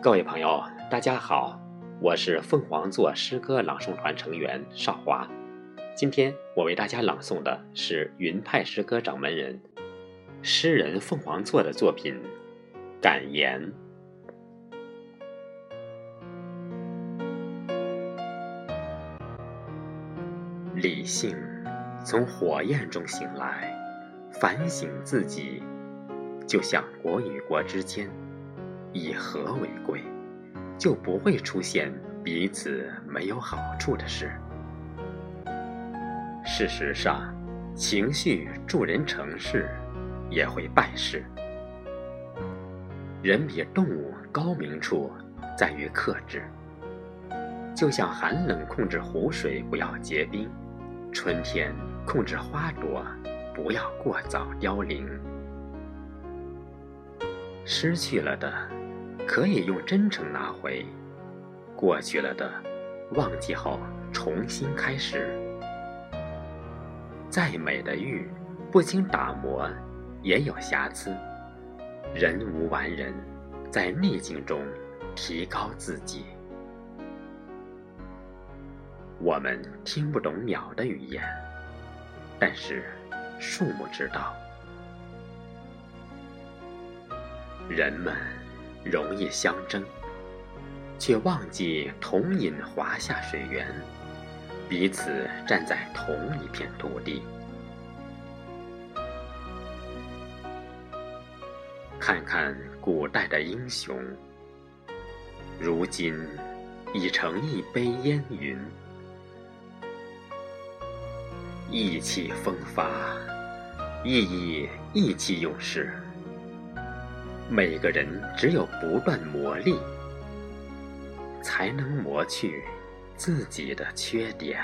各位朋友，大家好，我是凤凰座诗歌朗诵团成员少华。今天我为大家朗诵的是云派诗歌掌门人、诗人凤凰座的作品《感言》。理性从火焰中醒来，反省自己，就像国与国之间。以和为贵，就不会出现彼此没有好处的事。事实上，情绪助人成事，也会败事。人比动物高明处在于克制，就像寒冷控制湖水不要结冰，春天控制花朵不要过早凋零。失去了的。可以用真诚拿回，过去了的，忘记后重新开始。再美的玉，不经打磨也有瑕疵。人无完人，在逆境中提高自己。我们听不懂鸟的语言，但是树木知道。人们。容易相争，却忘记同饮华夏水源，彼此站在同一片土地。看看古代的英雄，如今已成一杯烟云，意气风发，意义意气用事。每个人只有不断磨砺，才能磨去自己的缺点。